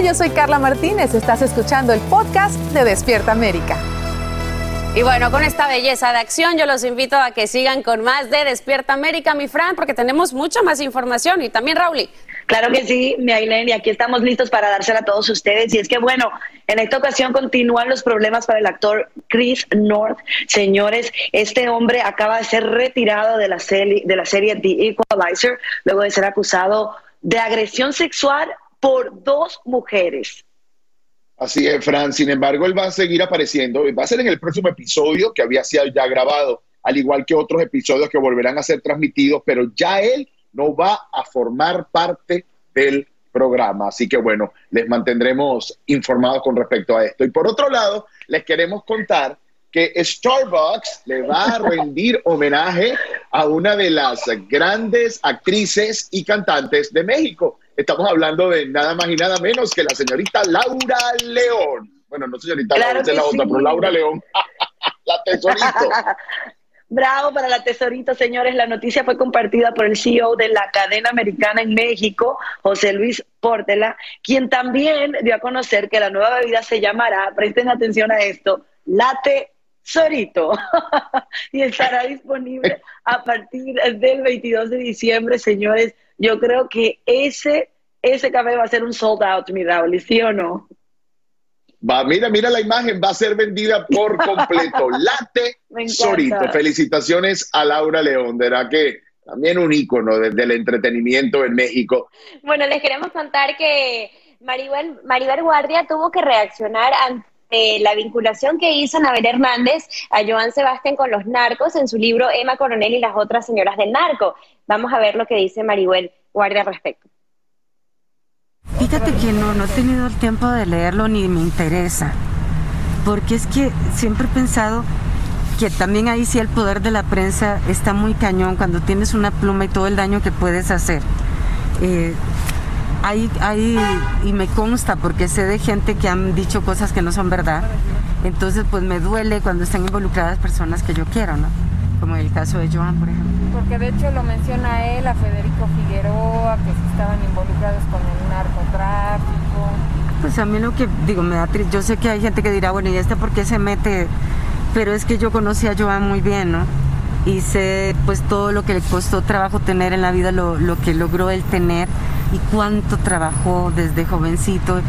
Hola, yo soy Carla Martínez. Estás escuchando el podcast de Despierta América. Y bueno, con esta belleza de acción, yo los invito a que sigan con más de Despierta América, mi Fran, porque tenemos mucha más información y también Rauli. Claro que sí, mi Aileen, y aquí estamos listos para dársela a todos ustedes. Y es que, bueno, en esta ocasión continúan los problemas para el actor Chris North. Señores, este hombre acaba de ser retirado de la serie, de la serie The Equalizer luego de ser acusado de agresión sexual por dos mujeres. Así es, Fran. Sin embargo, él va a seguir apareciendo. Va a ser en el próximo episodio que había sido ya grabado, al igual que otros episodios que volverán a ser transmitidos, pero ya él no va a formar parte del programa. Así que bueno, les mantendremos informados con respecto a esto. Y por otro lado, les queremos contar que Starbucks le va a rendir homenaje a una de las grandes actrices y cantantes de México. Estamos hablando de nada más y nada menos que la señorita Laura León. Bueno, no señorita Claro Laura, la otra, sí. pero Laura León, la tesorito. Bravo para la tesorito, señores. La noticia fue compartida por el CEO de la cadena americana en México, José Luis Portela, quien también dio a conocer que la nueva bebida se llamará, presten atención a esto, Latte Sorito, y estará disponible a partir del 22 de diciembre, señores. Yo creo que ese, ese café va a ser un sold out, mi Raúl, ¿sí o no? Va, mira, mira la imagen, va a ser vendida por completo. Late. Sorito. Felicitaciones a Laura León, de verdad que también un ícono de- del entretenimiento en México. Bueno, les queremos contar que Maribel, Maribel Guardia tuvo que reaccionar ante la vinculación que hizo Anabel Hernández a Joan Sebastián con los narcos en su libro Emma Coronel y las otras señoras del narco. Vamos a ver lo que dice Maribel Guardia al respecto. Fíjate que no, no he tenido el tiempo de leerlo ni me interesa, porque es que siempre he pensado que también ahí sí el poder de la prensa está muy cañón cuando tienes una pluma y todo el daño que puedes hacer. Eh, ahí, ahí, y me consta porque sé de gente que han dicho cosas que no son verdad, entonces pues me duele cuando están involucradas personas que yo quiero, ¿no? Como el caso de Joan, por ejemplo. Porque de hecho lo menciona él, a Federico Figueroa, que sí estaban involucrados con el narcotráfico. Pues a mí lo que digo, me da triste. Yo sé que hay gente que dirá, bueno, ¿y este por qué se mete? Pero es que yo conocí a Joan muy bien, ¿no? y sé pues todo lo que le costó trabajo tener en la vida, lo, lo que logró él tener y cuánto trabajó desde jovencito,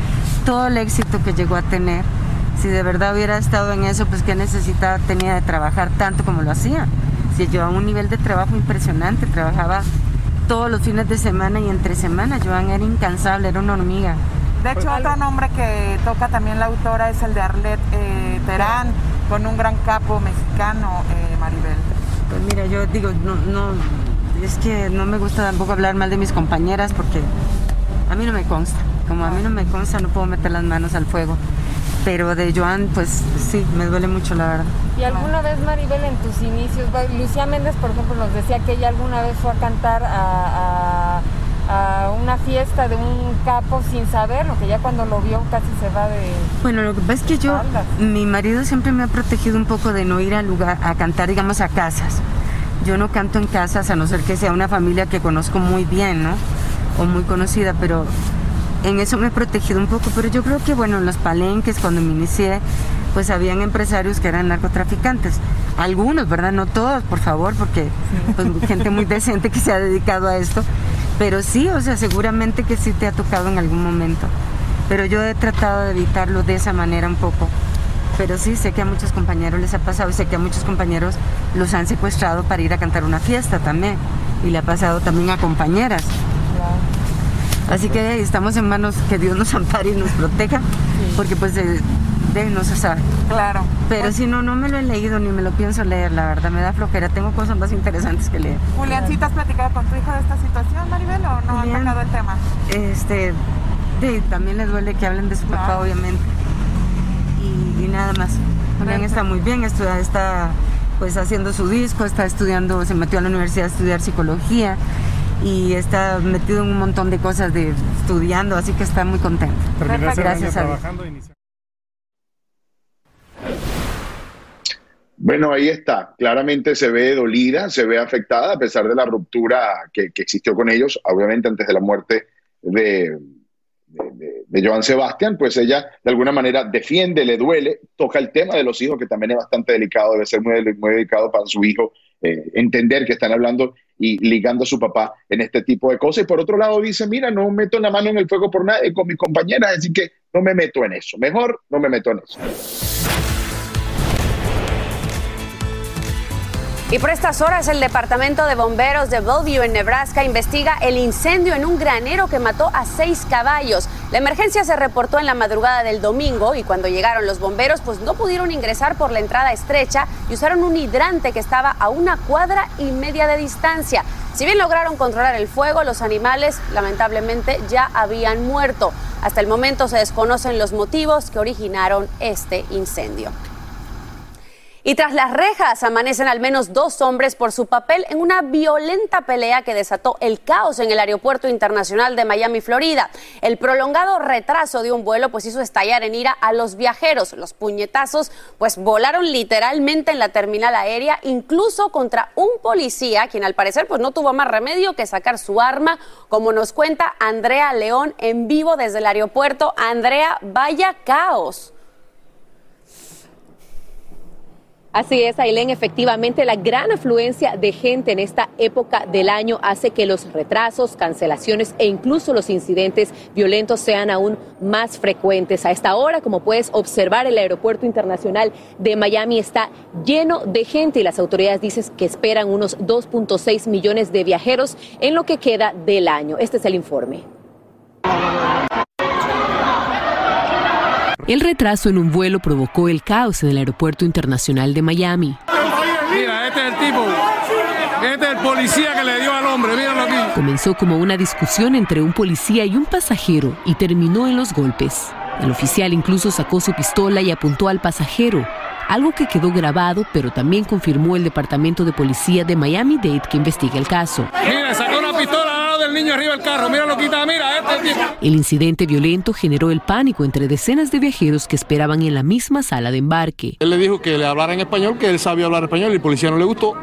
todo el éxito que llegó a tener. Si de verdad hubiera estado en eso, pues qué necesidad tenía de trabajar tanto como lo hacía. Si llevaba un nivel de trabajo impresionante, trabajaba todos los fines de semana y entre semanas. Joan era incansable, era una hormiga. De hecho, otro nombre que toca también la autora es el de Arlet eh, Terán, con un gran capo mexicano, eh, Maribel. Pues mira, yo digo, no, no, es que no me gusta tampoco hablar mal de mis compañeras porque a mí no me consta. Como a mí no me consta, no puedo meter las manos al fuego. Pero de Joan, pues sí, me duele mucho, la verdad. ¿Y alguna vez, Maribel, en tus inicios, Lucía Méndez, por ejemplo, nos decía que ella alguna vez fue a cantar a, a, a una fiesta de un capo sin saberlo, que ya cuando lo vio casi se va de... Bueno, lo que pasa es que yo, mi marido siempre me ha protegido un poco de no ir a lugar, a cantar, digamos, a casas. Yo no canto en casas a no ser que sea una familia que conozco muy bien, ¿no? O muy conocida, pero en eso me he protegido un poco, pero yo creo que, bueno, en los palenques, cuando me inicié, pues habían empresarios que eran narcotraficantes. Algunos, ¿verdad? No todos, por favor, porque pues, gente muy decente que se ha dedicado a esto. Pero sí, o sea, seguramente que sí te ha tocado en algún momento. Pero yo he tratado de evitarlo de esa manera un poco. Pero sí, sé que a muchos compañeros les ha pasado y sé que a muchos compañeros los han secuestrado para ir a cantar una fiesta también. Y le ha pasado también a compañeras. Así que estamos en manos que Dios nos ampare y nos proteja, porque pues de, de no se sabe. Claro. Pero si no, no me lo he leído ni me lo pienso leer, la verdad, me da flojera. Tengo cosas más interesantes que leer. Juliancita, ¿has platicado con tu hijo de esta situación, Maribel, o no Julián, has tocado el tema? Este, de, también les duele que hablen de su papá, obviamente. Nada más. Julián está muy bien, está, está pues haciendo su disco, está estudiando, se metió a la universidad a estudiar psicología y está metido en un montón de cosas de estudiando, así que está muy contento. Gracias a Dios. Bueno, ahí está. Claramente se ve dolida, se ve afectada a pesar de la ruptura que, que existió con ellos, obviamente antes de la muerte de, de, de, Joan Sebastián, pues ella de alguna manera defiende, le duele, toca el tema de los hijos, que también es bastante delicado, debe ser muy, muy delicado para su hijo eh, entender que están hablando y ligando a su papá en este tipo de cosas. Y por otro lado dice, mira, no meto la mano en el fuego por nadie con mis compañeras, así que no me meto en eso. Mejor no me meto en eso. Y por estas horas el Departamento de Bomberos de Bellevue en Nebraska investiga el incendio en un granero que mató a seis caballos. La emergencia se reportó en la madrugada del domingo y cuando llegaron los bomberos pues no pudieron ingresar por la entrada estrecha y usaron un hidrante que estaba a una cuadra y media de distancia. Si bien lograron controlar el fuego, los animales lamentablemente ya habían muerto. Hasta el momento se desconocen los motivos que originaron este incendio. Y tras las rejas amanecen al menos dos hombres por su papel en una violenta pelea que desató el caos en el aeropuerto internacional de Miami, Florida. El prolongado retraso de un vuelo pues hizo estallar en ira a los viajeros. Los puñetazos pues volaron literalmente en la terminal aérea, incluso contra un policía, quien al parecer pues no tuvo más remedio que sacar su arma, como nos cuenta Andrea León en vivo desde el aeropuerto. Andrea, vaya caos. Así es, Ailén, efectivamente la gran afluencia de gente en esta época del año hace que los retrasos, cancelaciones e incluso los incidentes violentos sean aún más frecuentes. A esta hora, como puedes observar, el aeropuerto internacional de Miami está lleno de gente y las autoridades dicen que esperan unos 2.6 millones de viajeros en lo que queda del año. Este es el informe. El retraso en un vuelo provocó el caos en el aeropuerto internacional de Miami. Mira, este es el tipo, este es el policía que le dio al hombre, míralo aquí. Comenzó como una discusión entre un policía y un pasajero y terminó en los golpes. El oficial incluso sacó su pistola y apuntó al pasajero, algo que quedó grabado, pero también confirmó el Departamento de Policía de Miami-Dade que investiga el caso. Mira, sacó una pistola del niño arriba del carro, mira lo quita, mira, este es el tipo. El incidente violento generó el pánico entre decenas de viajeros que esperaban en la misma sala de embarque. Él le dijo que le hablara en español, que él sabía hablar español y el policía no le gustó.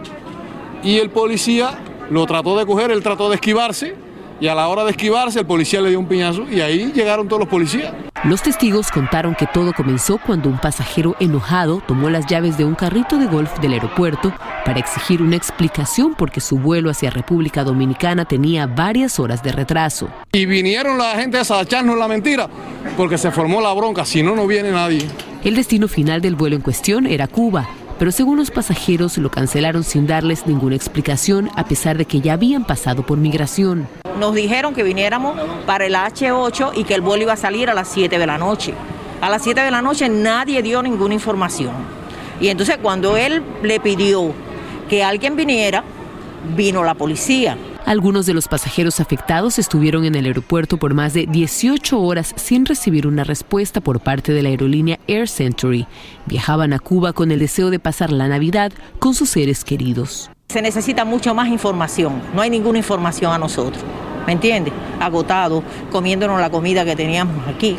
Y el policía lo trató de coger, él trató de esquivarse y a la hora de esquivarse el policía le dio un piñazo y ahí llegaron todos los policías. Los testigos contaron que todo comenzó cuando un pasajero enojado tomó las llaves de un carrito de golf del aeropuerto para exigir una explicación porque su vuelo hacia República Dominicana tenía varias horas de retraso. Y vinieron la gente a echarnos la mentira porque se formó la bronca, si no, no viene nadie. El destino final del vuelo en cuestión era Cuba, pero según los pasajeros lo cancelaron sin darles ninguna explicación a pesar de que ya habían pasado por migración. Nos dijeron que viniéramos para el H8 y que el vuelo iba a salir a las 7 de la noche. A las 7 de la noche nadie dio ninguna información. Y entonces cuando él le pidió que alguien viniera, vino la policía. Algunos de los pasajeros afectados estuvieron en el aeropuerto por más de 18 horas sin recibir una respuesta por parte de la aerolínea Air Century. Viajaban a Cuba con el deseo de pasar la Navidad con sus seres queridos. Se necesita mucho más información. No hay ninguna información a nosotros. ¿Me entiendes? Agotado, comiéndonos la comida que teníamos aquí.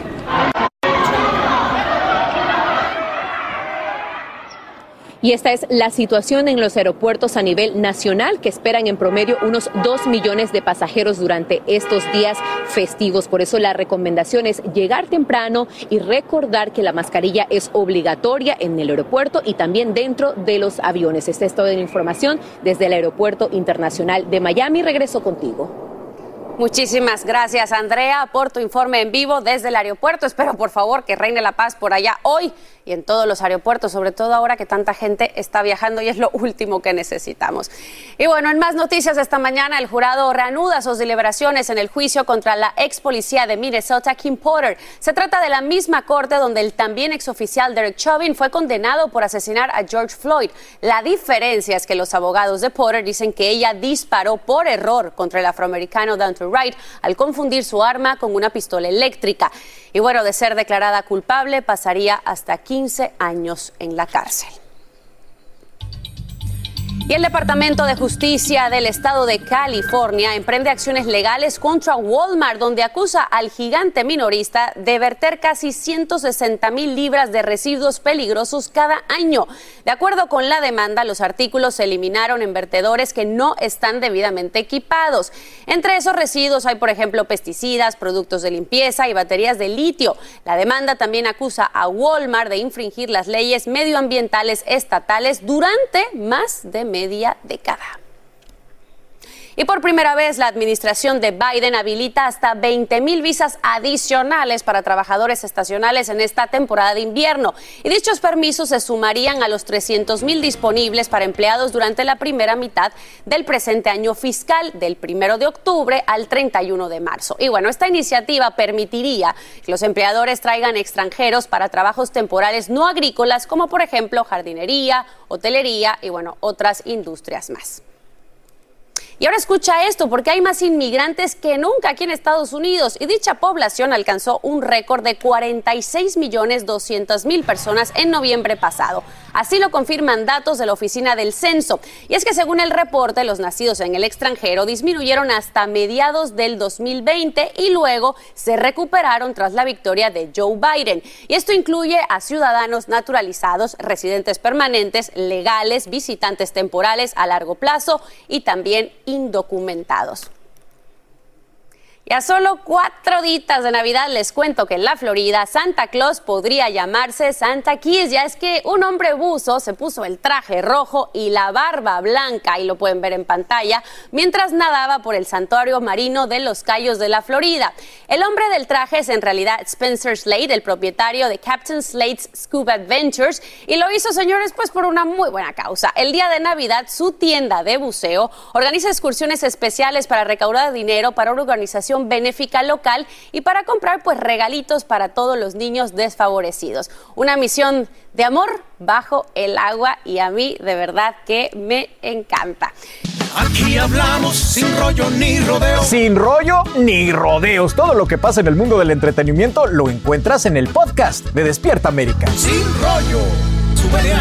Y esta es la situación en los aeropuertos a nivel nacional, que esperan en promedio unos 2 millones de pasajeros durante estos días festivos. Por eso la recomendación es llegar temprano y recordar que la mascarilla es obligatoria en el aeropuerto y también dentro de los aviones. Esta es toda la información desde el Aeropuerto Internacional de Miami. Regreso contigo. Muchísimas gracias, Andrea, por tu informe en vivo desde el aeropuerto. Espero, por favor, que reine la paz por allá hoy y en todos los aeropuertos, sobre todo ahora que tanta gente está viajando y es lo último que necesitamos. Y bueno, en más noticias esta mañana, el jurado reanuda sus deliberaciones en el juicio contra la ex policía de Minnesota, Kim Porter. Se trata de la misma corte donde el también ex oficial Derek Chauvin fue condenado por asesinar a George Floyd. La diferencia es que los abogados de Porter dicen que ella disparó por error contra el afroamericano Dante Wright al confundir su arma con una pistola eléctrica. Y bueno, de ser declarada culpable, pasaría hasta 15 años en la cárcel. Y el Departamento de Justicia del Estado de California emprende acciones legales contra Walmart, donde acusa al gigante minorista de verter casi 160 mil libras de residuos peligrosos cada año. De acuerdo con la demanda, los artículos se eliminaron en vertedores que no están debidamente equipados. Entre esos residuos hay, por ejemplo, pesticidas, productos de limpieza y baterías de litio. La demanda también acusa a Walmart de infringir las leyes medioambientales estatales durante más de media década. Y por primera vez la administración de Biden habilita hasta 20 mil visas adicionales para trabajadores estacionales en esta temporada de invierno. Y dichos permisos se sumarían a los 300 mil disponibles para empleados durante la primera mitad del presente año fiscal, del primero de octubre al 31 de marzo. Y bueno, esta iniciativa permitiría que los empleadores traigan extranjeros para trabajos temporales no agrícolas, como por ejemplo jardinería, hotelería y bueno, otras industrias más. Y ahora escucha esto, porque hay más inmigrantes que nunca aquí en Estados Unidos y dicha población alcanzó un récord de 46 millones 200 mil personas en noviembre pasado. Así lo confirman datos de la Oficina del Censo. Y es que según el reporte, los nacidos en el extranjero disminuyeron hasta mediados del 2020 y luego se recuperaron tras la victoria de Joe Biden. Y esto incluye a ciudadanos naturalizados, residentes permanentes, legales, visitantes temporales a largo plazo y también indocumentados. Y a solo cuatro ditas de Navidad les cuento que en la Florida Santa Claus podría llamarse Santa Kiss. Ya es que un hombre buzo se puso el traje rojo y la barba blanca, y lo pueden ver en pantalla, mientras nadaba por el santuario marino de los Cayos de la Florida. El hombre del traje es en realidad Spencer Slade, el propietario de Captain Slade's Scuba Adventures, y lo hizo, señores, pues por una muy buena causa. El día de Navidad, su tienda de buceo organiza excursiones especiales para recaudar dinero para una organización benéfica local y para comprar pues regalitos para todos los niños desfavorecidos. Una misión de amor bajo el agua y a mí de verdad que me encanta. Aquí hablamos sin rollo ni rodeos. Sin rollo ni rodeos. Todo lo que pasa en el mundo del entretenimiento lo encuentras en el podcast de Despierta América. Sin rollo.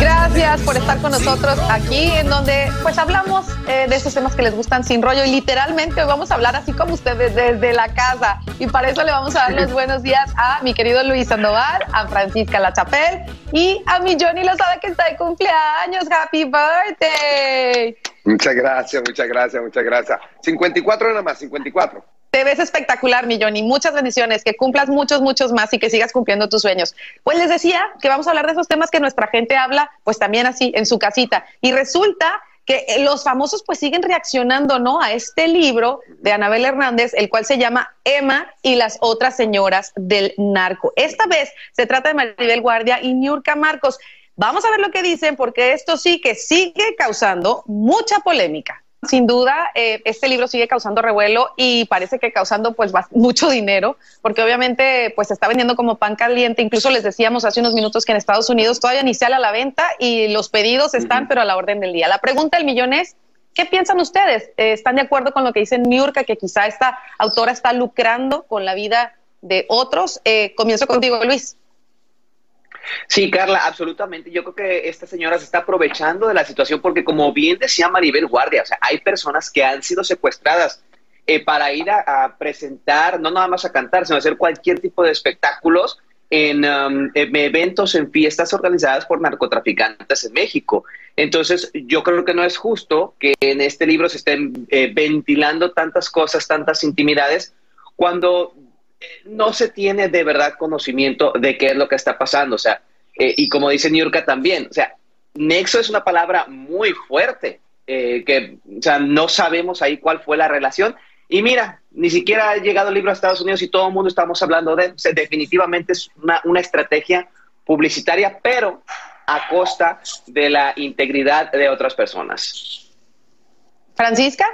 Gracias por estar con nosotros aquí en donde pues hablamos eh, de esos temas que les gustan sin rollo y literalmente hoy vamos a hablar así como ustedes desde la casa y para eso le vamos a dar los buenos días a mi querido Luis Sandoval, a Francisca Lachapel y a mi Johnny Lozada que está de cumpleaños. Happy birthday. Muchas gracias, muchas gracias, muchas gracias. 54 nada más, 54. Te ves espectacular, mi Johnny. Muchas bendiciones, que cumplas muchos, muchos más y que sigas cumpliendo tus sueños. Pues les decía que vamos a hablar de esos temas que nuestra gente habla, pues también así en su casita. Y resulta que eh, los famosos pues siguen reaccionando, ¿no? A este libro de Anabel Hernández, el cual se llama Emma y las otras señoras del narco. Esta vez se trata de Maribel Guardia y Niurka Marcos. Vamos a ver lo que dicen porque esto sí que sigue causando mucha polémica. Sin duda, eh, este libro sigue causando revuelo y parece que causando pues mucho dinero, porque obviamente pues se está vendiendo como pan caliente. Incluso les decíamos hace unos minutos que en Estados Unidos todavía ni sale a la venta y los pedidos están, pero a la orden del día. La pregunta del millón es, ¿qué piensan ustedes? Eh, ¿Están de acuerdo con lo que dice Niurka, que quizá esta autora está lucrando con la vida de otros? Eh, comienzo contigo, Luis. Sí, Carla, absolutamente. Yo creo que esta señora se está aprovechando de la situación porque, como bien decía Maribel Guardia, o sea, hay personas que han sido secuestradas eh, para ir a, presentar, no nada más a cantar, sino a hacer cualquier tipo de espectáculos en, um, eventos, en fiestas organizadas por narcotraficantes en México. Entonces, yo creo que no es justo que en este libro se estén eh, ventilando tantas cosas, tantas intimidades, cuando no se tiene de verdad conocimiento de qué es lo que está pasando. O sea, eh, y como dice Niurka también, o sea, nexo es una palabra muy fuerte, eh, que, o sea, no sabemos ahí cuál fue la relación. Y mira, ni siquiera ha llegado el libro a Estados Unidos y todo el mundo estamos hablando de él. Definitivamente es una, una estrategia publicitaria, pero a costa de la integridad de otras personas. Francisca.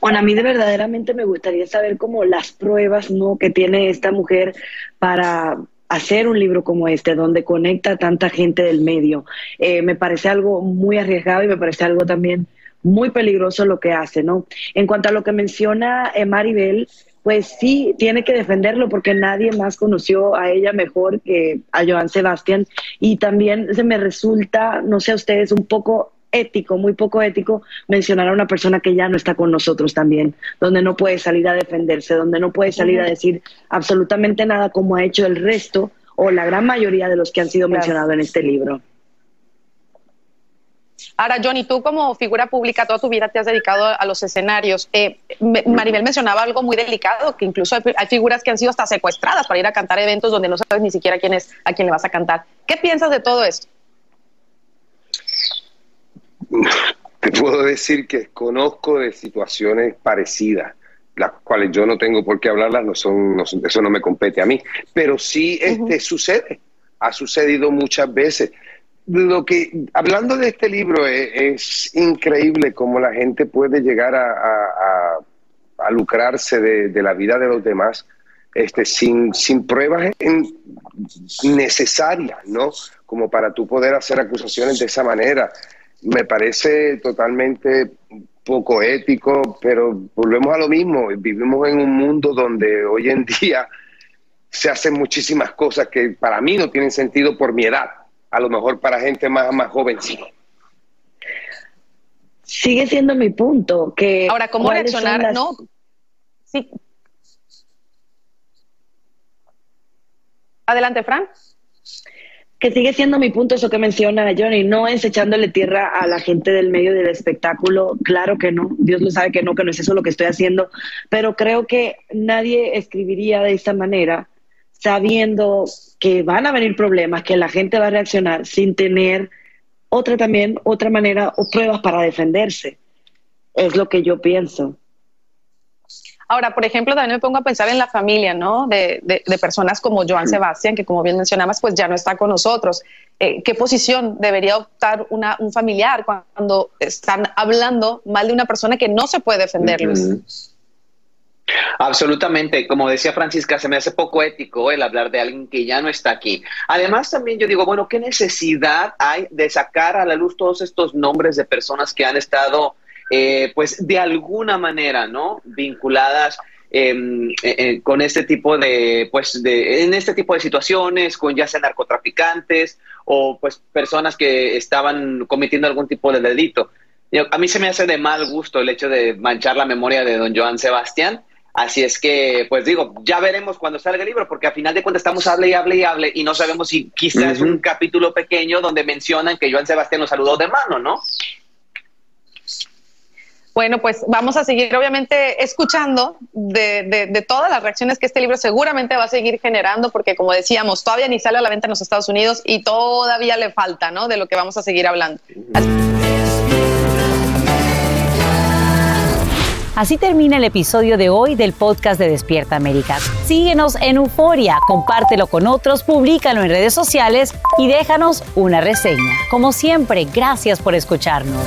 Bueno, a mí de verdaderamente me gustaría saber cómo las pruebas ¿no? que tiene esta mujer para hacer un libro como este, donde conecta a tanta gente del medio. Eh, me parece algo muy arriesgado y me parece algo también muy peligroso lo que hace, ¿no? En cuanto a lo que menciona eh, Maribel, pues sí, tiene que defenderlo porque nadie más conoció a ella mejor que a Joan Sebastián y también se me resulta, no sé a ustedes, un poco ético, muy poco ético, mencionar a una persona que ya no está con nosotros también, donde no puede salir a defenderse, donde no puede salir a decir absolutamente nada como ha hecho el resto o la gran mayoría de los que han sido mencionados en este libro. Ahora, Johnny, tú como figura pública toda tu vida te has dedicado a los escenarios. Eh, Maribel mencionaba algo muy delicado, que incluso hay, hay, figuras que han sido hasta secuestradas para ir a cantar eventos donde no sabes ni siquiera quién es, a quién le vas a cantar. ¿Qué piensas de todo esto? te puedo decir que conozco de situaciones parecidas, las cuales yo no tengo por qué hablarlas, no son, eso no me compete a mí, pero sí este, sucede, ha sucedido muchas veces. Lo que, hablando de este libro, es, increíble cómo la gente puede llegar a, lucrarse de, la vida de los demás este, sin, sin pruebas necesarias, ¿no? Como para tú poder hacer acusaciones de esa manera me parece totalmente poco ético, pero volvemos a lo mismo, vivimos en un mundo donde hoy en día se hacen muchísimas cosas que para mí no tienen sentido por mi edad, a lo mejor para gente más, más joven sí. Sigue siendo mi punto, que... Ahora, ¿cómo reaccionar? No, sí. Adelante, Fran que sigue siendo mi punto eso que menciona Johnny, no es echándole tierra a la gente del medio del espectáculo, claro que no, Dios lo sabe que no, que no es eso lo que estoy haciendo, pero creo que nadie escribiría de esta manera sabiendo que van a venir problemas, que la gente va a reaccionar sin tener otra también, otra manera o pruebas para defenderse. Es lo que yo pienso. Ahora, por ejemplo, también me pongo a pensar en la familia, ¿no? De, personas como Joan Sebastián, que como bien mencionabas, pues ya no está con nosotros. Eh, ¿Qué posición debería optar una, un familiar cuando están hablando mal de una persona que no se puede defender, Absolutamente, como decía Francisca, se me hace poco ético el hablar de alguien que ya no está aquí. Además, también yo digo, bueno, ¿qué necesidad hay de sacar a la luz todos estos nombres de personas que han estado eh, pues de alguna manera, ¿no? Vinculadas em, eh, eh, con este tipo de, pues, de, en este tipo de situaciones, con ya sea narcotraficantes o pues personas que estaban cometiendo algún tipo de delito. A mí se me hace de mal gusto el hecho de manchar la memoria de don Joan Sebastián. Así es que, pues digo, ya veremos cuando salga el libro, porque al final de cuentas estamos hable y hable y hable y no sabemos si quizás un capítulo pequeño donde mencionan que Joan Sebastián nos saludó de mano, ¿no? Bueno, pues vamos a seguir obviamente escuchando de, todas las reacciones que este libro seguramente va a seguir generando, porque como decíamos, todavía ni sale a la venta en los Estados Unidos y todavía le falta, ¿no? De lo que vamos a seguir hablando. Así termina el episodio de hoy del podcast de Despierta América. Síguenos en Euforia, compártelo con otros, públicalo en redes sociales y déjanos una reseña. Como siempre, gracias por escucharnos.